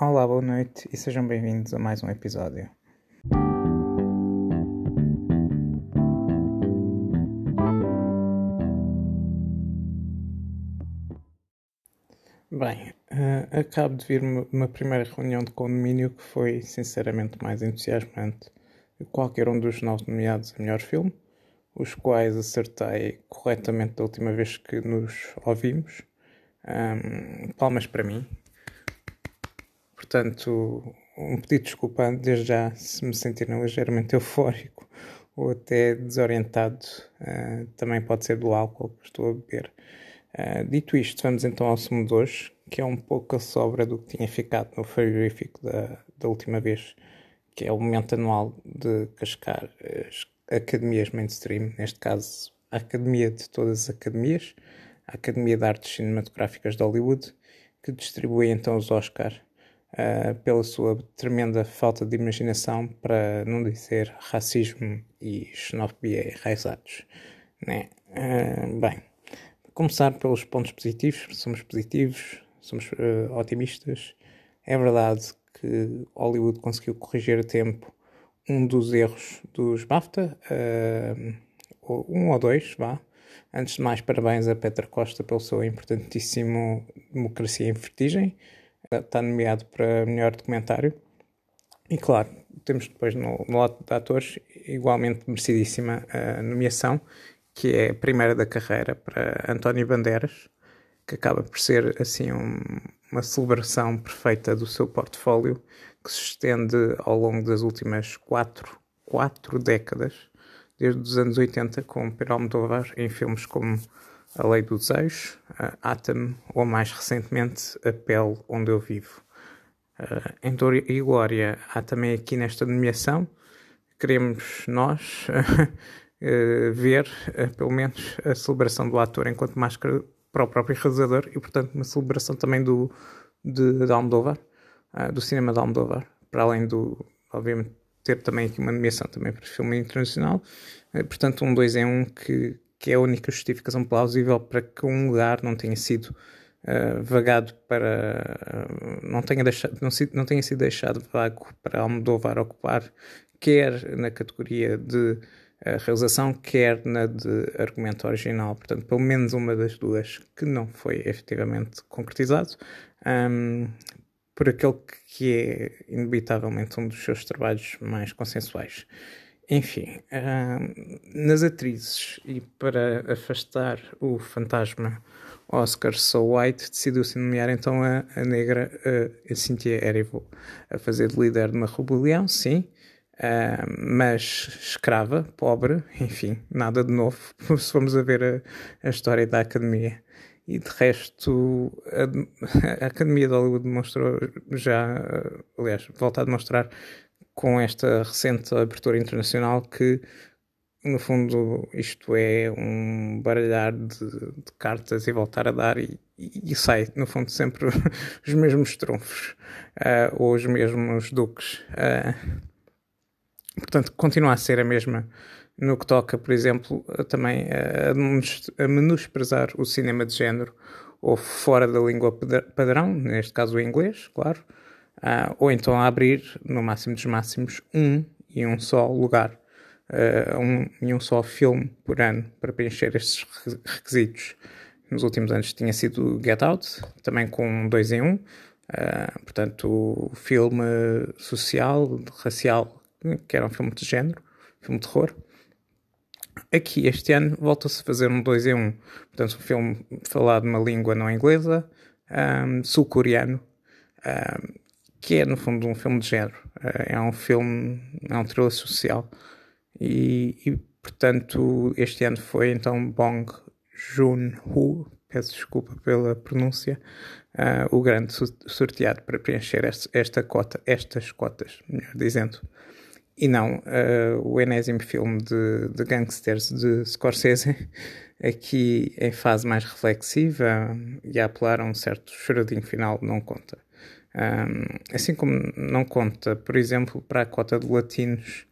Olá, boa noite e sejam bem-vindos a mais um episódio. Bem, uh, acabo de vir uma primeira reunião de condomínio que foi sinceramente mais entusiasmante que qualquer um dos nove nomeados a melhor filme, os quais acertei corretamente da última vez que nos ouvimos. Um, palmas para mim, Portanto, um pedido de desculpa desde já se me sentirem ligeiramente eufórico ou até desorientado. Uh, também pode ser do álcool que estou a beber. Uh, dito isto, vamos então ao sumo de hoje, que é um pouco a sobra do que tinha ficado no frigorífico da, da última vez, que é o momento anual de cascar as academias mainstream, neste caso a Academia de todas as academias, a Academia de Artes Cinematográficas de Hollywood, que distribui então os Oscars uh, pela sua tremenda falta de imaginação, para não dizer racismo e xenofobia enraizados. Né? Uh, bem, começar pelos pontos positivos, somos positivos, somos uh, otimistas. É verdade que Hollywood conseguiu corrigir a tempo um dos erros dos BAFTA, uh, um ou dois, vá. Antes de mais, parabéns a Petra Costa pelo seu importantíssimo Democracia em Vertigem está nomeado para melhor documentário. E claro, temos depois no, no lote de atores igualmente merecidíssima a nomeação, que é a primeira da carreira para António Bandeiras, que acaba por ser assim um, uma celebração perfeita do seu portfólio, que se estende ao longo das últimas quatro, quatro décadas, desde os anos 80, com Pedro Almodóvar em filmes como a Lei do Desejo, Atom ou mais recentemente A Pele Onde Eu Vivo. Uh, em Dor e Glória há também aqui nesta nomeação, queremos nós uh, ver uh, pelo menos a celebração do ator enquanto máscara para o próprio realizador e portanto uma celebração também do, de, de Almodóvar, do cinema de Almodóvar, para além do, obviamente, ter também aqui uma nomeação também para filme internacional, portanto um dois em um que, que é a única justificação plausível para que um lugar não tenha sido uh, vagado para. Uh, não, tenha deixado, não, não, tenha sido deixado vago para Almodóvar ocupar, quer na categoria de uh, realização, quer na de argumento original. Portanto, pelo menos uma das duas que não foi efetivamente concretizado. Um, por aquele que é inevitavelmente um dos seus trabalhos mais consensuais. Enfim, uh, nas atrizes e para afastar o fantasma Oscar So White, decidiu-se nomear então a, a negra a, a Cynthia Erivo a fazer de líder de uma rebelião, sim, uh, mas escrava, pobre, enfim, nada de novo, se vamos a ver a, a história da academia. E de resto, a, a Academia de Hollywood demonstrou já, aliás, volta a demonstrar com esta recente abertura internacional que no fundo isto é um baralhar de, de cartas e voltar a dar e, e, sai no fundo sempre os mesmos trunfos uh, ou os mesmos duques. Uh, portanto continua a ser a mesma no que toca por exemplo também a, a menosprezar o cinema de género ou fora da língua padrão neste caso o inglês claro uh, ou então abrir, no máximo dos máximos, um e um só lugar, uh, um e um só filme por ano para preencher estes requisitos. Nos últimos anos tinha sido Get Out, também com dois em um, uh, portanto, filme social, racial, que era um filme de género, filme de terror. Aqui, este ano, volta-se a fazer um 2 em 1. Um. Portanto, um filme falado numa língua não inglesa, um, sul-coreano, um, que é no fundo um filme de género. Eh, é um filme, é um thriller social. E, e portanto, este ano foi então Bong Joon-ho, peço desculpa pela pronúncia, uh, o grande sorteado para preencher este, esta cota, estas cotas, melhor dizendo. E não uh, o enésimo filme de, de gangsters de Scorsese, aqui em fase mais reflexiva e a apelar a um certo choradinho final, não conta. Assim como não conta, por exemplo, para a cota de latinos,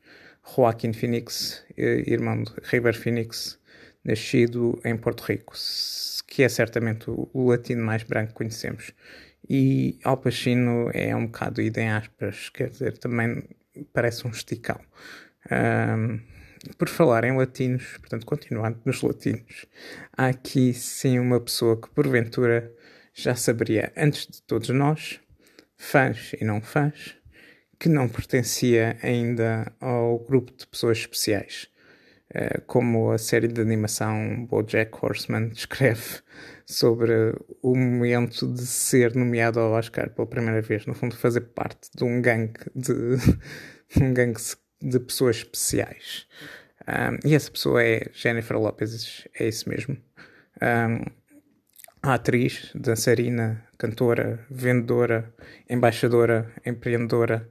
Joaquim Phoenix, eh, irmão de River Phoenix, nascido em Porto Rico, que é certamente o, latino mais branco que conhecemos. E Al Pacino é um bocado idem aspas, quer dizer, também parece um esticão. Um, por falar em latinos, portanto, continuando nos latinos, há aqui sim uma pessoa que porventura já saberia antes de todos nós, fãs e não fãs, que não pertencia ainda ao grupo de pessoas especiais. Eh, como a série de animação BoJack Horseman descreve sobre o momento de ser nomeado ao Oscar pela primeira vez, no fundo fazer parte de um gangue de, um gangue de pessoas especiais. Um, e essa pessoa é Jennifer Lopez, é isso mesmo. Um, atriz, dançarina, cantora, vendedora, embaixadora, empreendedora,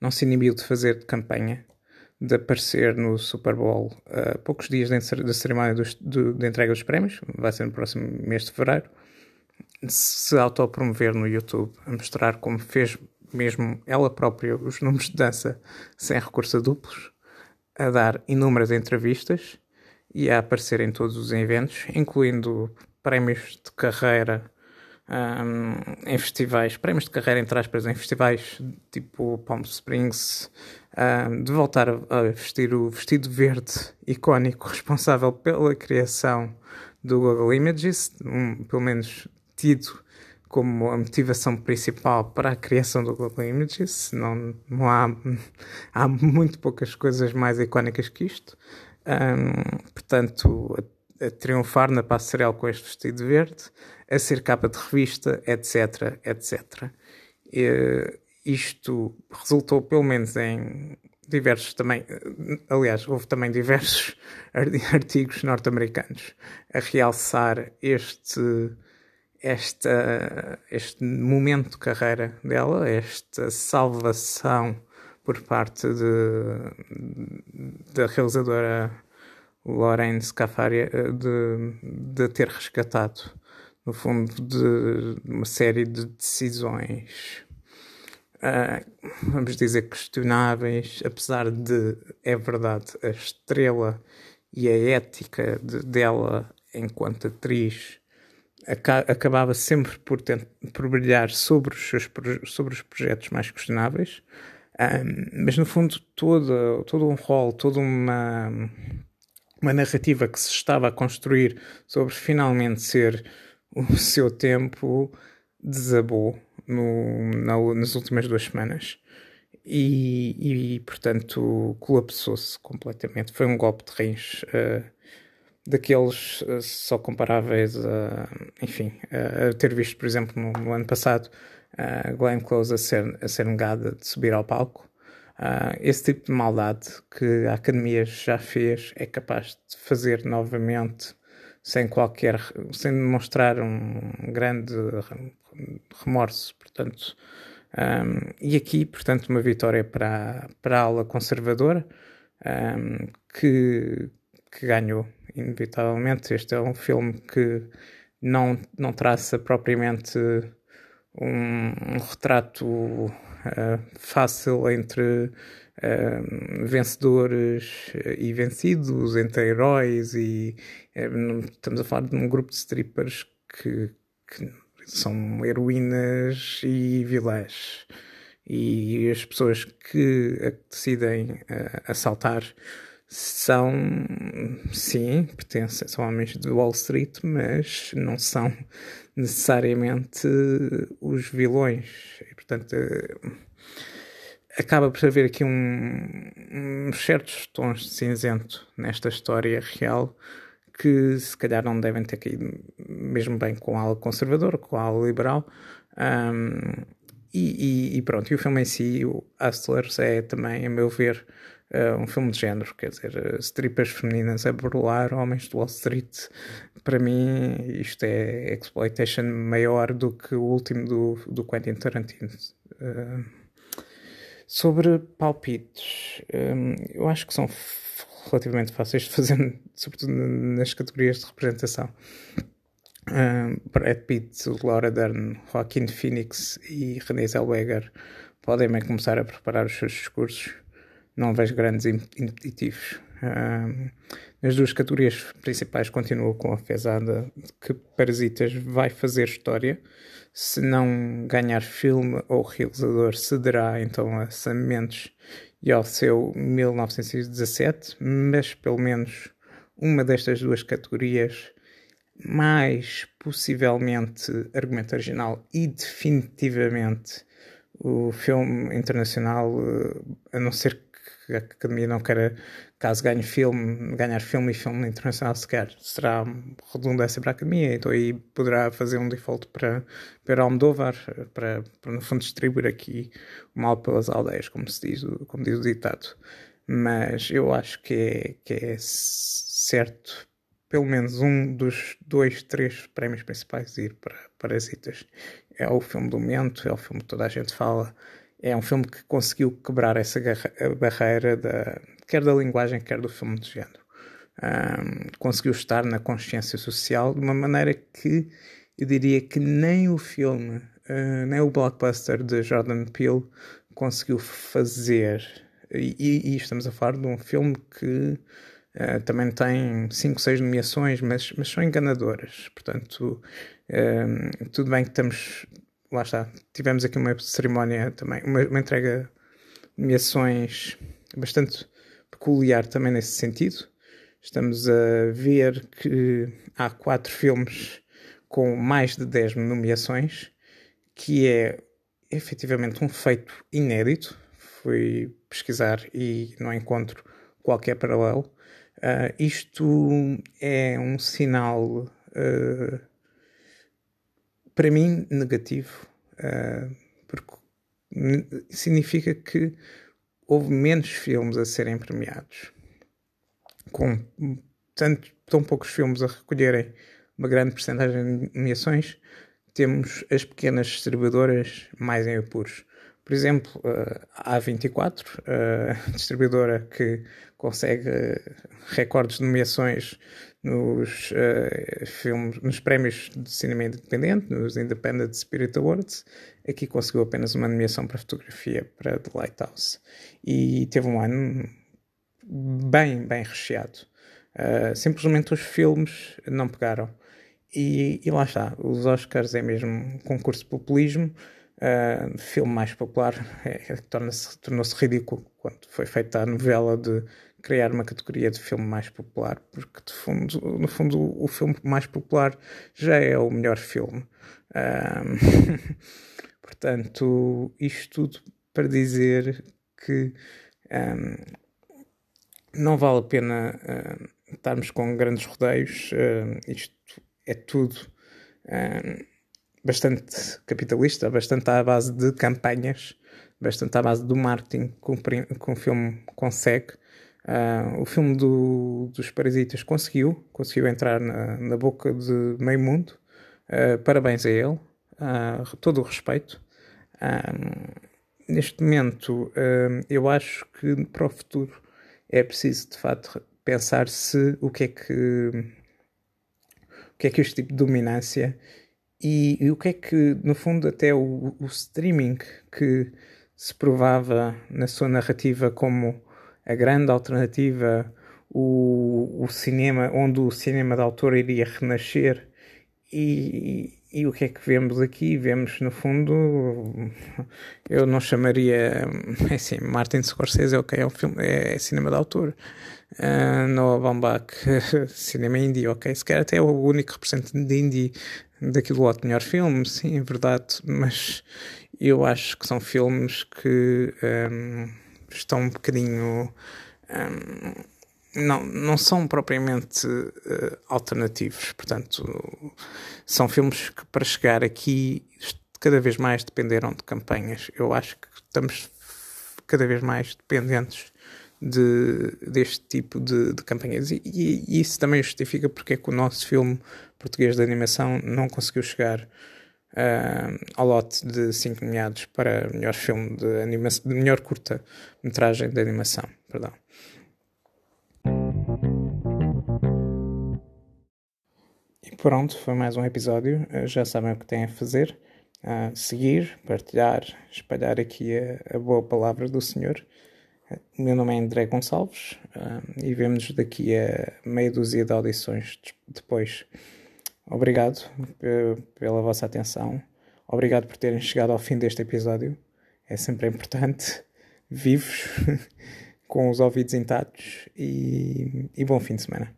não se inibiu de fazer de campanha, de aparecer no Super Bowl a poucos dias da cerimónia de entrega dos prémios, vai ser no próximo mês de fevereiro, se autopromover no YouTube, a mostrar como fez mesmo ela própria os números de dança sem recurso a duplos, a dar inúmeras entrevistas e a aparecer em todos os eventos, incluindo prémios de carreira um, em festivais, prémios de carreira entre aspas, em festivais tipo Palm Springs, um, de voltar a vestir o vestido verde icónico responsável pela criação do Google Images, um, pelo menos tido como a motivação principal para a criação do Google Images. Não, não há, há muito poucas coisas mais icónicas que isto. Um, portanto, a, triunfar na passarela com este vestido verde, a ser capa de revista, etc, etc. E, isto resultou pelo menos em diversos também, aliás, houve também diversos artigos norte-americanos a realçar este esta, este momento de carreira dela, esta salvação por parte da realizadora Lorraine Scafaria de, de ter rescatado, no fundo, de uma série de decisões, uh, vamos dizer, questionáveis, apesar de, é verdade, a estrela e a ética de, dela enquanto atriz acabava sempre por, por brilhar sobre os, seus, sobre os projetos mais questionáveis, um, mas no fundo todo, todo um rol, toda uma, uma narrativa que se estava a construir sobre finalmente ser o seu tempo desabou no, na, nas últimas duas semanas. E, e portanto colapsou-se completamente. Foi um golpe de rins uh, daqueles uh, só comparáveis a, enfim, a, a, ter visto, por exemplo, no, no ano passado, a Glenn Close a ser, a ser negada de subir ao palco. Uh, esse tipo de maldade que a Academia já fez é capaz de fazer novamente sem qualquer, sem demonstrar um grande remorso, portanto, um, e aqui, portanto, uma vitória para, para a ala conservadora um, que, que ganhou inevitavelmente. Este é um filme que não, não traça propriamente um, um retrato fácil entre uh, vencedores e vencidos, entre heróis, e estamos a falar de um grupo de strippers que, que são heroínas e vilãs. E as pessoas que decidem assaltar são, sim, pertencem, são homens de Wall Street, mas não são necessariamente os vilões. E, portanto, eh, acaba por haver aqui um, uns certos tons de cinzento nesta história real que se calhar não devem ter caído mesmo bem com a ala conservadora, com a ala liberal. Um, e, e, e, pronto, e o filme em si, o Hustlers, é também, a meu ver, uh, um filme de género, quer dizer, uh, strippers femininas a burlar homens de Wall Street. Para mim, isto é exploitation maior do que o último do, do Quentin Tarantino. Uh, sobre palpites, um, eu acho que são relativamente fáceis de fazer, sobretudo nas categorias de representação. Um, Brad Pitt, Laura Dern, Joaquin Phoenix e Renée Zellweger podem começar a preparar os seus discursos não vejo grandes impeditivos. Um, nas duas categorias principais continuo com a fezada que Parasitas vai fazer história, Se não ganhar filme ou realizador, cederá então a Sam Mendes e ao seu 1917, mas pelo menos uma destas duas categorias, mais possivelmente argumento original e definitivamente o filme internacional, eh, a não ser que a Academia não queira, caso ganhe filme, ganhar filme e filme internacional sequer, será redundância para a Academia, então aí poderá fazer um default para, para Almodóvar, para, para no fundo distribuir aqui o mal pelas aldeias, como se diz, como diz o ditado. Mas eu acho que é, que é certo pelo menos um dos dois, três prémios principais ir para Parasitas. É o filme do momento, é o filme que toda a gente fala, é um filme que conseguiu quebrar essa barreira da, quer da linguagem, quer do filme de género. Um, conseguiu estar na consciência social de uma maneira que eu diria que nem o filme, uh, nem o blockbuster de Jordan Peele conseguiu fazer. E, e, estamos a falar de um filme que uh, também tem 5, 6 nomeações, mas, mas são enganadoras. Portanto, tudo bem que estamos lá está, tivemos aqui uma cerimónia também, uma, uma entrega de nomeações bastante peculiar também nesse sentido. Estamos a ver que há quatro filmes com mais de 10 nomeações, que é efetivamente um feito inédito. Fui pesquisar e não encontro qualquer paralelo. Uh, isto é um sinal uh, para mim, negativo, uh, porque significa que houve menos filmes a serem premiados, com tanto, tão poucos filmes a recolherem uma grande porcentagem de nomeações, temos as pequenas distribuidoras mais em apuros. Por exemplo, a A24, a distribuidora que consegue recordes de nomeações nos uh, filmes, nos prémios de cinema independente, nos Independent Spirit Awards. Aqui conseguiu apenas uma nomeação para fotografia para The Lighthouse e teve um ano bem, bem recheado. Uh, simplesmente os filmes não pegaram. E, e, lá está, os Oscars é mesmo concurso de populismo. Uh, filme mais popular é, tornou-se tornou ridículo quando foi feita a novela de criar uma categoria de filme mais popular, porque de fundo, no fundo o filme mais popular já é o melhor filme. Um, portanto, isto tudo para dizer que um, não vale a pena uh, estarmos com grandes rodeios, isto é tudo bastante capitalista, bastante à base de campanhas, bastante à base do marketing que o filme consegue. Uh, o filme do, dos Parasitas conseguiu, conseguiu entrar na, na boca de meio mundo. Uh, parabéns a ele, uh, todo o respeito. neste momento, eu acho que para o futuro é preciso de facto pensar se o que é que o que é que este tipo de dominância e, e o que é que, no fundo, até o, o streaming que se provava na sua narrativa como a grande alternativa, o, o cinema, onde o cinema de autor iria renascer. E, e, e o que é que vemos aqui? Vemos, no fundo, eu não chamaria, é assim, Martin Scorsese, ok, é um filme, é, é cinema de autor. Uh, Noah Baumbach, cinema indie, ok, se calhar até é o único representante de indie daquilo outro melhor filme, sim, é verdade, mas eu acho que são filmes que um, estão um bocadinho. Um, não, não são propriamente uh, alternativos, portanto, são filmes que para chegar aqui cada vez mais dependeram de campanhas. Eu acho que estamos cada vez mais dependentes de, deste tipo de, de campanhas. E, e, isso também justifica porque é que o nosso filme português de animação não conseguiu chegar uh, ao lote de 5 nomeados para melhor filme de animação, de melhor curta-metragem de animação. Perdão. E pronto, foi mais um episódio. Uh, já sabem o que têm a fazer. Uh, seguir, partilhar, espalhar aqui a, a boa palavra do Senhor. O meu nome é André Gonçalves uh, e vemos-nos daqui a meia dúzia de audições depois. Obrigado pela vossa atenção. Obrigado por terem chegado ao fim deste episódio. É sempre importante, vivos, com os ouvidos intactos e, e bom fim de semana.